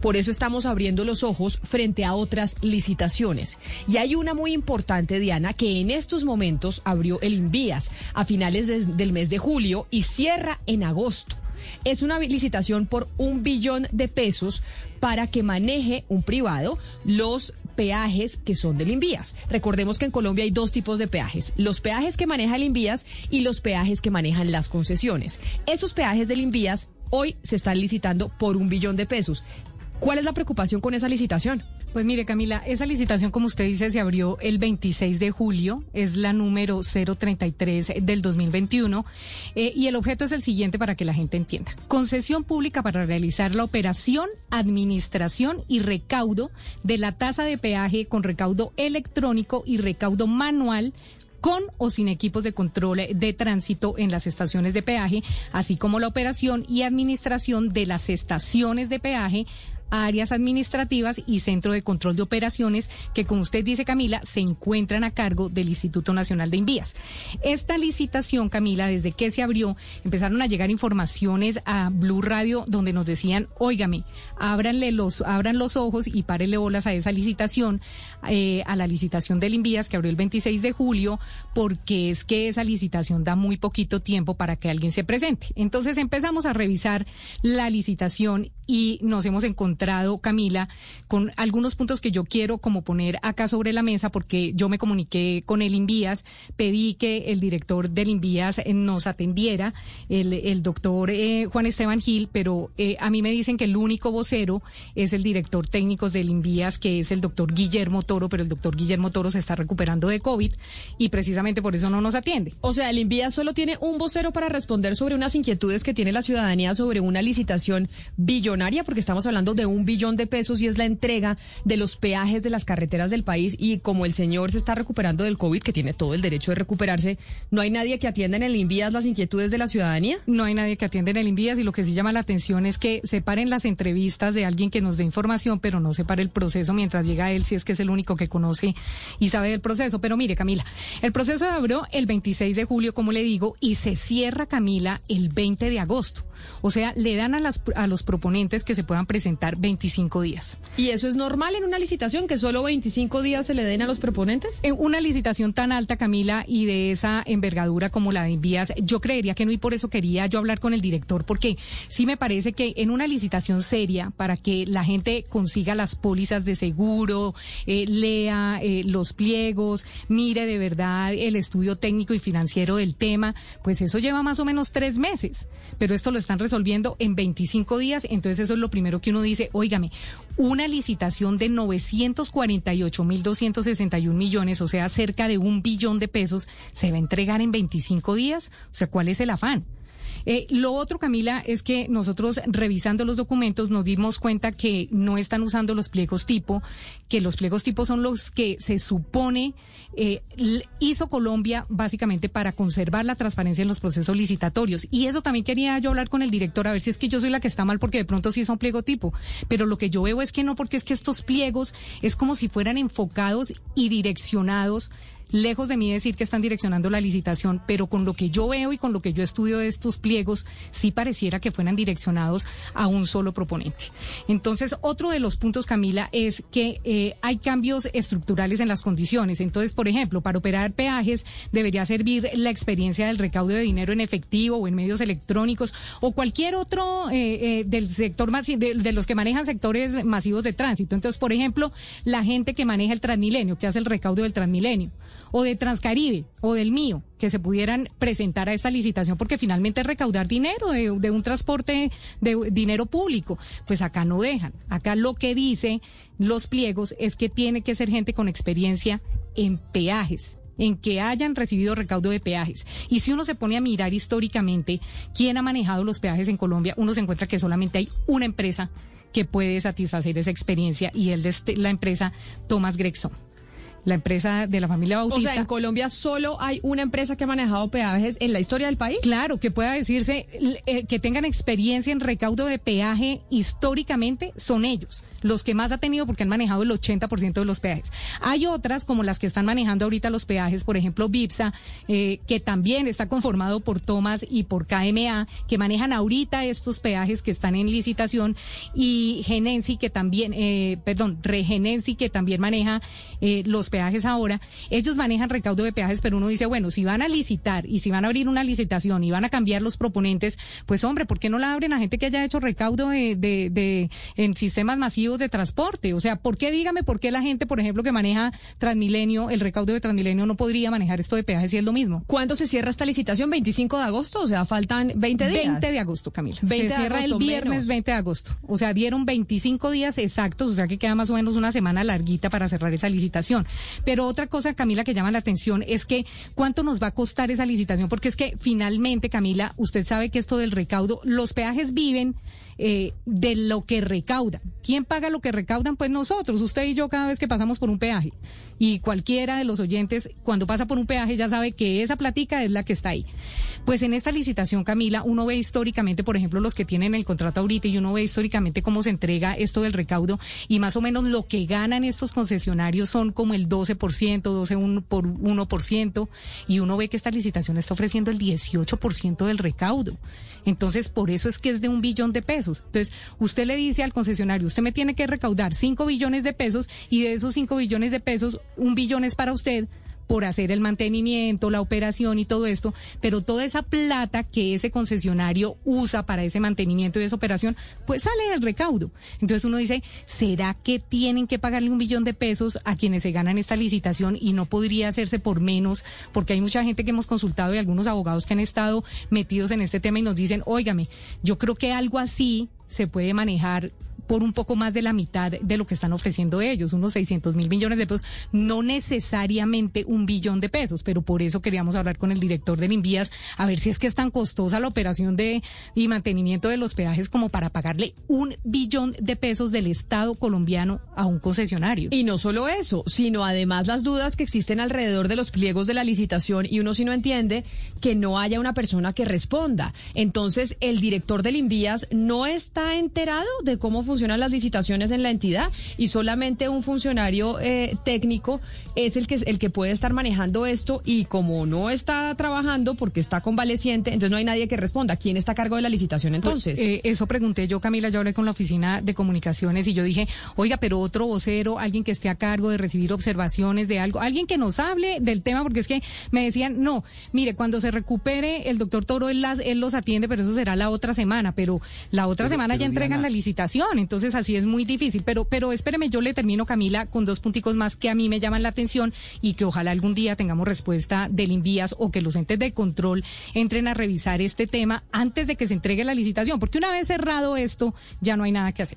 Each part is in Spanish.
Por eso estamos abriendo los ojos frente a otras licitaciones. Y hay una muy importante, Diana, que en estos momentos abrió el Invías a finales del mes de julio y cierra en agosto. Es una licitación por un billón de pesos para que maneje un privado los peajes que son del Invías. Recordemos que en Colombia hay dos tipos de peajes, los peajes que maneja el Invías y los peajes que manejan las concesiones. Esos peajes del Invías hoy se están licitando por un billón de pesos. ¿Cuál es la preocupación con esa licitación? Pues mire, Camila, esa licitación, como usted dice, se abrió el 26 de julio, es la número 033 del 2021, eh, y el objeto es el siguiente para que la gente entienda. Concesión pública para realizar la operación, administración y recaudo de la tasa de peaje con recaudo electrónico y recaudo manual con o sin equipos de control de tránsito en las estaciones de peaje, así como la operación y administración de las estaciones de peaje áreas administrativas y centro de control de operaciones que, como usted dice, Camila, se encuentran a cargo del Instituto Nacional de Envías. Esta licitación, Camila, desde que se abrió, empezaron a llegar informaciones a Blue Radio donde nos decían, óigame, ábranle los, abran los ojos y párenle bolas a esa licitación, eh, a la licitación del Envías que abrió el 26 de julio, porque es que esa licitación da muy poquito tiempo para que alguien se presente. Entonces empezamos a revisar la licitación y nos hemos encontrado, Camila, con algunos puntos que yo quiero como poner acá sobre la mesa porque yo me comuniqué con el Invías, pedí que el director del Invías eh, nos atendiera, el, doctor eh, Juan Esteban Gil, pero eh, a mí me dicen que el único vocero es el director técnico del Invías, que es el doctor Guillermo Toro, pero el doctor Guillermo Toro se está recuperando de COVID y precisamente por eso no nos atiende. O sea, el Invías solo tiene un vocero para responder sobre unas inquietudes que tiene la ciudadanía sobre una licitación billonaria porque estamos hablando de un billón de pesos y es la entrega de los peajes de las carreteras del país y como el señor se está recuperando del COVID, que tiene todo el derecho de recuperarse, ¿no hay nadie que atienda en el Invías las inquietudes de la ciudadanía? No hay nadie que atienda en el Invías y lo que sí llama la atención es que separen las entrevistas de alguien que nos dé información, pero no separe el proceso mientras llega él, si es que es el único que conoce y sabe del proceso. Pero mire, Camila, el proceso abrió el 26 de julio, como le digo, y se cierra, Camila, el 20 de agosto. O sea, le dan a, las, a los proponentes que se puedan presentar 25 días. ¿Y eso es normal en una licitación, que solo 25 días se le den a los proponentes? En una licitación tan alta, Camila, y de esa envergadura como la de Envías, yo creería que no, y por eso quería yo hablar con el director, porque sí me parece que en una licitación seria, para que la gente consiga las pólizas de seguro, eh, lea eh, los pliegos, mire de verdad el estudio técnico y financiero del tema, pues eso lleva más o menos tres meses. Pero esto lo están resolviendo en 25 días, entonces eso es lo primero que uno dice, óigame, una licitación de 948.261 millones, o sea, cerca de un billón de pesos, se va a entregar en 25 días, o sea, ¿cuál es el afán? Eh, lo otro, Camila, es que nosotros revisando los documentos nos dimos cuenta que no están usando los pliegos tipo, que los pliegos tipo son los que se supone eh, hizo Colombia básicamente para conservar la transparencia en los procesos licitatorios. Y eso también quería yo hablar con el director, a ver si es que yo soy la que está mal porque de pronto sí son pliego tipo. Pero lo que yo veo es que no, porque es que estos pliegos es como si fueran enfocados y direccionados lejos de mí decir que están direccionando la licitación, pero con lo que yo veo y con lo que yo estudio de estos pliegos, sí pareciera que fueran direccionados a un solo proponente. Entonces, otro de los puntos, Camila, es que eh, hay cambios estructurales en las condiciones. Entonces, por ejemplo, para operar peajes debería servir la experiencia del recaudo de dinero en efectivo o en medios electrónicos o cualquier otro eh, eh, del sector de, de los que manejan sectores masivos de tránsito. Entonces, por ejemplo, la gente que maneja el Transmilenio, que hace el recaudo del Transmilenio o de Transcaribe o del mío que se pudieran presentar a esta licitación porque finalmente es recaudar dinero de, un transporte de dinero público. Pues acá no dejan. Acá lo que dice los pliegos es que tiene que ser gente con experiencia en peajes en que hayan recibido recaudo de peajes. Y si uno se pone a mirar históricamente quién ha manejado los peajes en Colombia, uno se encuentra que solamente hay una empresa que puede satisfacer esa experiencia y es la empresa Thomas Gregson. La empresa de la familia Bautista. O sea, en Colombia solo hay una empresa que ha manejado peajes en la historia del país. Claro, que pueda decirse eh, que tengan experiencia en recaudo de peaje históricamente son ellos, los que más ha tenido porque han manejado el 80% de los peajes. Hay otras como las que están manejando ahorita los peajes, por ejemplo, Vipsa, eh, que también está conformado por Thomas y por KMA, que manejan ahorita estos peajes que están en licitación y Genensi que también, eh, perdón, Regenensi que también maneja eh, los peajes ahora. Ellos manejan recaudo de peajes, pero uno dice, bueno, si van a licitar y si van a abrir una licitación y van a cambiar los proponentes, pues hombre, ¿por qué no la abren a gente que haya hecho recaudo de, de, de en sistemas masivos de transporte? O sea, ¿por qué dígame por qué la gente, por ejemplo, que maneja Transmilenio, el recaudo de Transmilenio no podría manejar esto de peajes si es lo mismo? ¿Cuándo se cierra esta licitación? 25 de agosto, o sea, faltan 20 días. 20 de agosto, Camila. se cierra el viernes 20 de agosto. O sea, dieron 25 días exactos, o sea que queda más o menos una semana larguita para cerrar esa licitación. Pero otra cosa, Camila, que llama la atención es que cuánto nos va a costar esa licitación, porque es que finalmente, Camila, usted sabe que esto del recaudo, los peajes viven eh, de lo que recaudan. ¿Quién paga lo que recaudan? Pues nosotros, usted y yo cada vez que pasamos por un peaje. Y cualquiera de los oyentes, cuando pasa por un peaje, ya sabe que esa platica es la que está ahí. Pues en esta licitación, Camila, uno ve históricamente, por ejemplo, los que tienen el contrato ahorita y uno ve históricamente cómo se entrega esto del recaudo y más o menos lo que ganan estos concesionarios son como el 12%, 12 por 1% y uno ve que esta licitación está ofreciendo el 18% del recaudo. Entonces, por eso es que es de un billón de pesos. Entonces, usted le dice al concesionario, usted me tiene que recaudar 5 billones de pesos y de esos 5 billones de pesos, un billón es para usted por hacer el mantenimiento, la operación y todo esto, pero toda esa plata que ese concesionario usa para ese mantenimiento y esa operación, pues sale del recaudo. Entonces uno dice, ¿será que tienen que pagarle un billón de pesos a quienes se ganan esta licitación y no podría hacerse por menos? Porque hay mucha gente que hemos consultado y algunos abogados que han estado metidos en este tema y nos dicen, óigame, yo creo que algo así se puede manejar por un poco más de la mitad de lo que están ofreciendo ellos, unos 600 mil millones de pesos, no necesariamente un billón de pesos, pero por eso queríamos hablar con el director del Invías a ver si es que es tan costosa la operación de y mantenimiento de los peajes como para pagarle un billón de pesos del Estado colombiano a un concesionario. Y no solo eso, sino además las dudas que existen alrededor de los pliegos de la licitación y uno si no entiende que no haya una persona que responda. Entonces, el director del Invías no está enterado de cómo funciona funcionan las licitaciones en la entidad y solamente un funcionario eh, técnico es el que el que puede estar manejando esto y como no está trabajando porque está convaleciente, entonces no hay nadie que responda. ¿Quién está a cargo de la licitación pues, entonces? Eh, eso pregunté yo, Camila, yo hablé con la oficina de comunicaciones y yo dije, oiga, pero otro vocero, alguien que esté a cargo de recibir observaciones de algo, alguien que nos hable del tema, porque es que me decían, no, mire, cuando se recupere el doctor Toro, él, las, él los atiende, pero eso será la otra semana, pero la otra semana ya entregan la licitación entonces así es muy difícil. Pero, pero espéreme, yo le termino, Camila, con dos punticos más que a mí me llaman la atención y que ojalá algún día tengamos respuesta del Invías o que los entes de control entren a revisar este tema antes de que se entregue la licitación, porque una vez cerrado esto, ya no hay nada que hacer.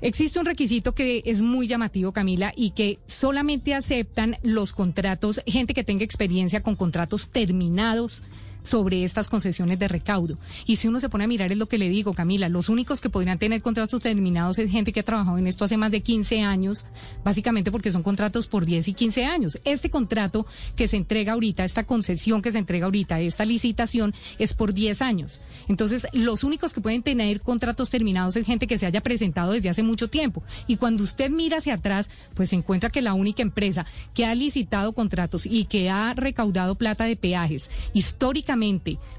Existe un requisito que es muy llamativo, Camila, y que solamente aceptan los contratos, gente que tenga experiencia con contratos terminados sobre estas concesiones de recaudo. Y si uno se pone a mirar, es lo que le digo, Camila, los únicos que podrían tener contratos terminados es gente que ha trabajado en esto hace más de 15 años, básicamente porque son contratos por 10 y 15 años. Este contrato que se entrega ahorita, esta concesión que se entrega ahorita, esta licitación, es por 10 años. Entonces, los únicos que pueden tener contratos terminados es gente que se haya presentado desde hace mucho tiempo. Y cuando usted mira hacia atrás, pues se encuentra que la única empresa que ha licitado contratos y que ha recaudado plata de peajes históricamente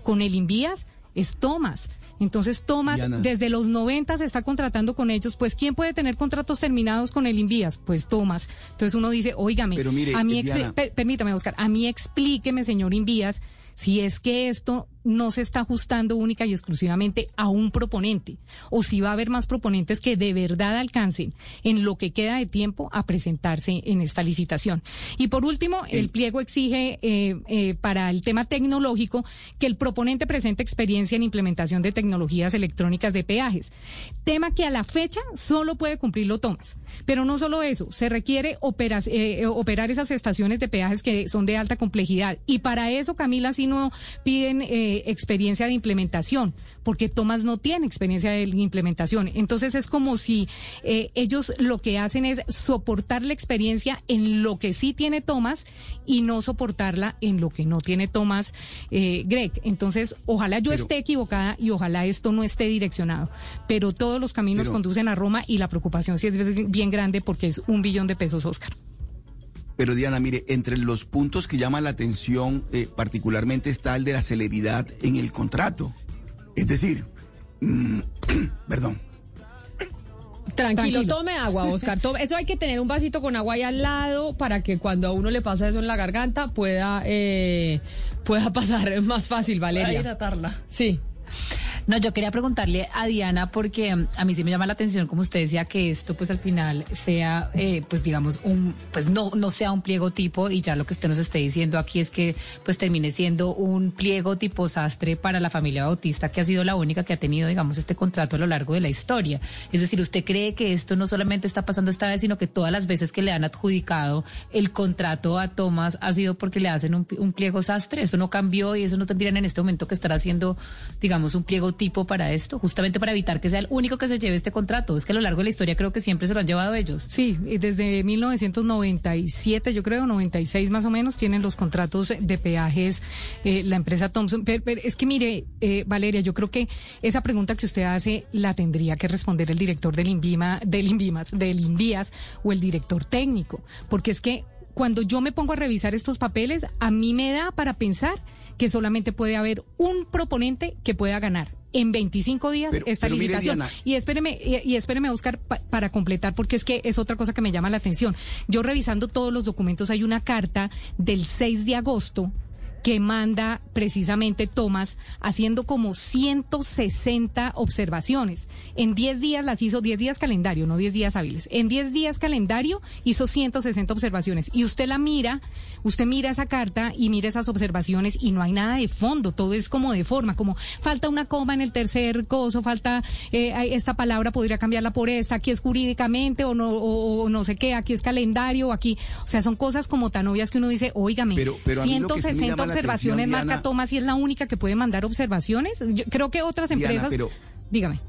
con el Invías es Thomas. Entonces Thomas desde los 90 se está contratando con ellos, pues ¿quién puede tener contratos terminados con el Invías? Pues Thomas. Entonces uno dice, "Óigame, a mí permítame, Oscar, a mí explíqueme, señor Invías, si es que esto no se está ajustando única y exclusivamente a un proponente o si va a haber más proponentes que de verdad alcancen en lo que queda de tiempo a presentarse en esta licitación. Y por último, el, pliego exige eh, eh, para el tema tecnológico que el proponente presente experiencia en implementación de tecnologías electrónicas de peajes, tema que a la fecha solo puede cumplirlo Tomás. Pero no solo eso, se requiere eh, operar esas estaciones de peajes que son de alta complejidad y para eso, Camila, si no piden eh, experiencia de implementación, porque Tomás no tiene experiencia de implementación. Entonces es como si eh, ellos lo que hacen es soportar la experiencia en lo que sí tiene Tomás y no soportarla en lo que no tiene Tomás eh, Greg. Entonces, ojalá yo esté equivocada y ojalá esto no esté direccionado, pero todos los caminos conducen a Roma y la preocupación sí es bien grande porque es un billón de pesos, Oscar. Pero Diana, mire, entre los puntos que llaman la atención eh, particularmente está el de la celeridad en el contrato. Es decir, mm, perdón. Tranquilo, tome agua, Oscar. Eso hay que tener un vasito con agua ahí al lado para que cuando a uno le pasa eso en la garganta pueda, eh, pueda pasar más fácil, Valeria. hidratarla. Sí. No, yo quería preguntarle a Diana porque mm, a mí sí me llama la atención, como usted decía, que esto pues al final sea, eh, pues digamos, un, pues no, no sea un pliego tipo y ya lo que usted nos esté diciendo aquí es que pues termine siendo un pliego tipo sastre para la familia bautista que ha sido la única que ha tenido, digamos, este contrato a lo largo de la historia. Es decir, ¿usted cree que esto no solamente está pasando esta vez, sino que todas las veces que le han adjudicado el contrato a Tomás ha sido porque le hacen un, un pliego sastre? Eso no cambió y eso no tendrían en este momento que estar haciendo, digamos, un pliego tipo para esto, justamente para evitar que sea el único que se lleve este contrato. Es que a lo largo de la historia creo que siempre se lo han llevado ellos. Sí, desde 1997, yo creo, 96 más o menos, tienen los contratos de peajes eh, la empresa Thompson. Pero, es que mire, eh, Valeria, yo creo que esa pregunta que usted hace la tendría que responder el director del INVIMA, del INVIMA, del INVIAS o el director técnico, porque es que cuando yo me pongo a revisar estos papeles, a mí me da para pensar que solamente puede haber un proponente que pueda ganar en 25 días esta licitación. y espéreme, y, espéreme, Oscar, para completar, porque es que es otra cosa que me llama la atención. Yo revisando todos los documentos, hay una carta del 6 de agosto que manda precisamente Tomás haciendo como 160 observaciones. En 10 días las hizo, 10 días calendario, no 10 días hábiles. En 10 días calendario hizo 160 observaciones. Y usted la mira, usted mira esa carta y mira esas observaciones y no hay nada de fondo, todo es como de forma, como falta una coma en el tercer coso, falta eh, esta palabra, podría cambiarla por esta, aquí es jurídicamente o no, o, no sé qué, aquí es calendario, aquí, o sea, son cosas como tan obvias que uno dice, óigame, pero, 160 observaciones marca Tomás y es la única que puede mandar observaciones. Yo creo que otras empresas. pero dígame.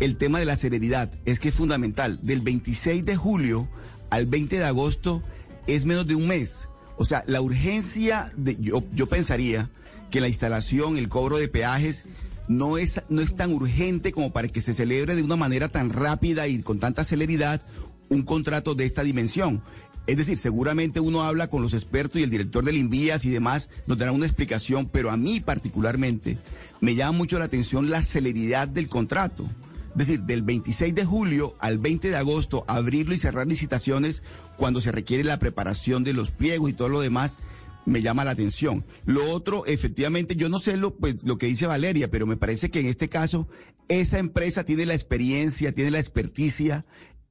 El tema de la serenidad es que es fundamental. Del 26 de julio al 20 de agosto es menos de un mes. O sea, la urgencia de, yo, yo pensaría que la instalación, el cobro de peajes no es, no es tan urgente como para que se celebre de una manera tan rápida y con tanta celeridad un contrato de esta dimensión. Es decir, seguramente uno habla con los expertos y el director del Invías y demás nos dará una explicación, pero a mí particularmente me llama mucho la atención la celeridad del contrato. Es decir, del 26 de julio al 20 de agosto, abrirlo y cerrar licitaciones cuando se requiere la preparación de los pliegos y todo lo demás, me llama la atención. Lo otro, efectivamente, yo no sé lo, pues, lo que dice Valeria, pero me parece que en este caso esa empresa tiene la experiencia, tiene la experticia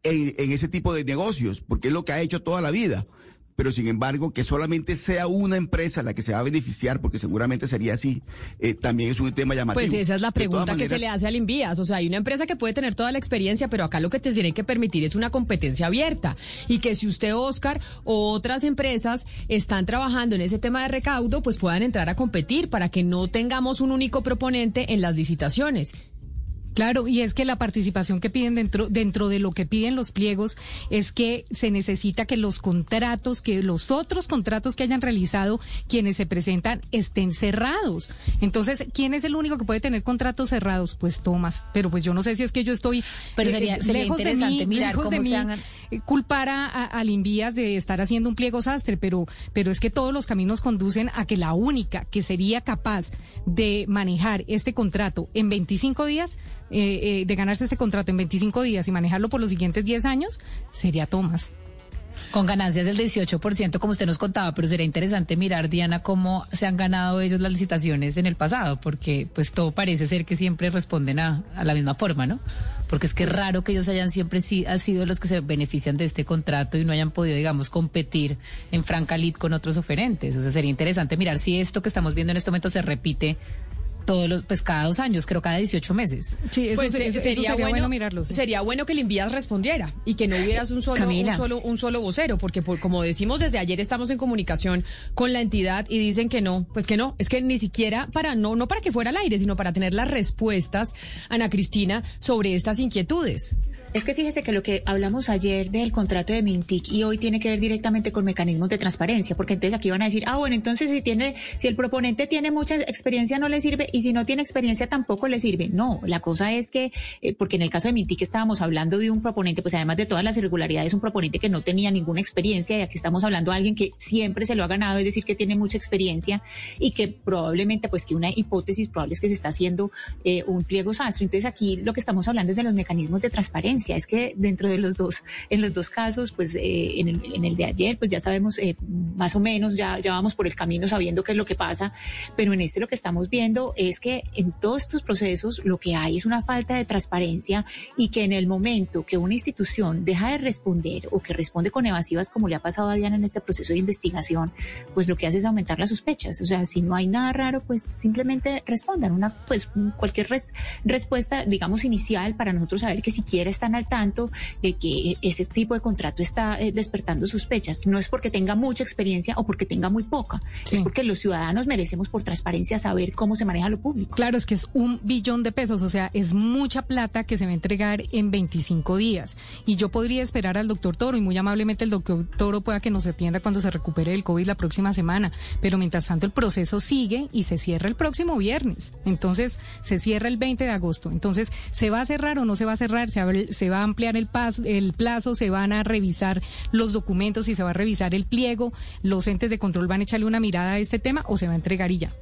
en, ese tipo de negocios, porque es lo que ha hecho toda la vida pero sin embargo que solamente sea una empresa la que se va a beneficiar, porque seguramente sería así, eh, también es un tema llamativo. Pues esa es la pregunta que se le hace al Invías. O sea, hay una empresa que puede tener toda la experiencia, pero acá lo que te tiene que permitir es una competencia abierta. Y que si usted, Oscar, o otras empresas están trabajando en ese tema de recaudo, pues puedan entrar a competir para que no tengamos un único proponente en las licitaciones. Claro, y es que la participación que piden dentro, dentro de lo que piden los pliegos es que se necesita que los contratos, que los otros contratos que hayan realizado quienes se presentan estén cerrados. Entonces, ¿quién es el único que puede tener contratos cerrados? Pues Tomás. Pero pues yo no sé si es que yo estoy Pero sería, eh, lejos de mí, mirar lejos de mí, eh, culpar a, al Invías de estar haciendo un pliego sastre, pero, pero es que todos los caminos conducen a que la única que sería capaz de manejar este contrato en 25 días eh, eh, de ganarse este contrato en 25 días y manejarlo por los siguientes 10 años, sería Tomás. Con ganancias del 18%, como usted nos contaba, pero sería interesante mirar, Diana, cómo se han ganado ellos las licitaciones en el pasado, porque pues todo parece ser que siempre responden a, la misma forma, ¿no? Porque es que es raro que ellos hayan siempre sido los que se benefician de este contrato y no hayan podido, digamos, competir en franca con otros oferentes. O sea, sería interesante mirar si esto que estamos viendo en este momento se repite todos los, pues cada dos años, creo cada 18 meses. Sí, eso, Pues, se- eh, eso sería, sería, bueno, bueno mirarlo. sí. Sería bueno que el Invías respondiera y que no hubieras un solo, un solo, un solo vocero, porque por- como decimos desde ayer estamos en comunicación con la entidad y dicen que no, pues que no, es que ni siquiera para no no para que fuera al aire, sino para tener las respuestas, Ana Cristina, sobre estas inquietudes. Es que fíjese que lo que hablamos ayer del contrato de Mintic y hoy tiene que ver directamente con mecanismos de transparencia, porque entonces aquí van a decir, ah, bueno, entonces si tiene, si el proponente tiene mucha experiencia no le sirve y si no tiene experiencia tampoco le sirve. No, la cosa es que, eh, porque en el caso de Mintic estábamos hablando de un proponente, pues además de todas las irregularidades, un proponente que no tenía ninguna experiencia y aquí estamos hablando de alguien que siempre se lo ha ganado, es decir, que tiene mucha experiencia y que probablemente, pues que una hipótesis probable es que se está haciendo eh, un pliego sastre. Entonces aquí lo que estamos hablando es de los mecanismos de transparencia. Es que dentro de los dos, en los dos casos, pues eh, en, el, en el de ayer, pues ya sabemos eh, más o menos, ya, ya vamos por el camino sabiendo qué es lo que pasa, pero en este lo que estamos viendo es que en todos estos procesos lo que hay es una falta de transparencia y que en el momento que una institución deja de responder o que responde con evasivas como le ha pasado a Diana en este proceso de investigación, pues lo que hace es aumentar las sospechas. O sea, si no hay nada raro, pues simplemente respondan una, pues cualquier res- respuesta, digamos, inicial para nosotros saber que siquiera están al tanto de que ese tipo de contrato está eh, despertando sospechas. No es porque tenga mucha experiencia o porque tenga muy poca, Sí. es porque los ciudadanos merecemos por transparencia saber cómo se maneja lo público. Claro, es que es un billón de pesos, o sea, es mucha plata que se va a entregar en 25 días. Y yo podría esperar al doctor Toro y muy amablemente el doctor Toro pueda que nos atienda cuando se recupere del COVID la próxima semana. Pero mientras tanto el proceso sigue y se cierra el próximo viernes. Entonces se cierra el 20 de agosto. Entonces, ¿se va a cerrar o no se va a cerrar? ¿Se va, se va a ampliar el, paso, el plazo? ¿Se van a revisar los documentos y se va a revisar el pliego? ¿Los entes de control van a echarle una mirada a este tema o se va a entregar y ya?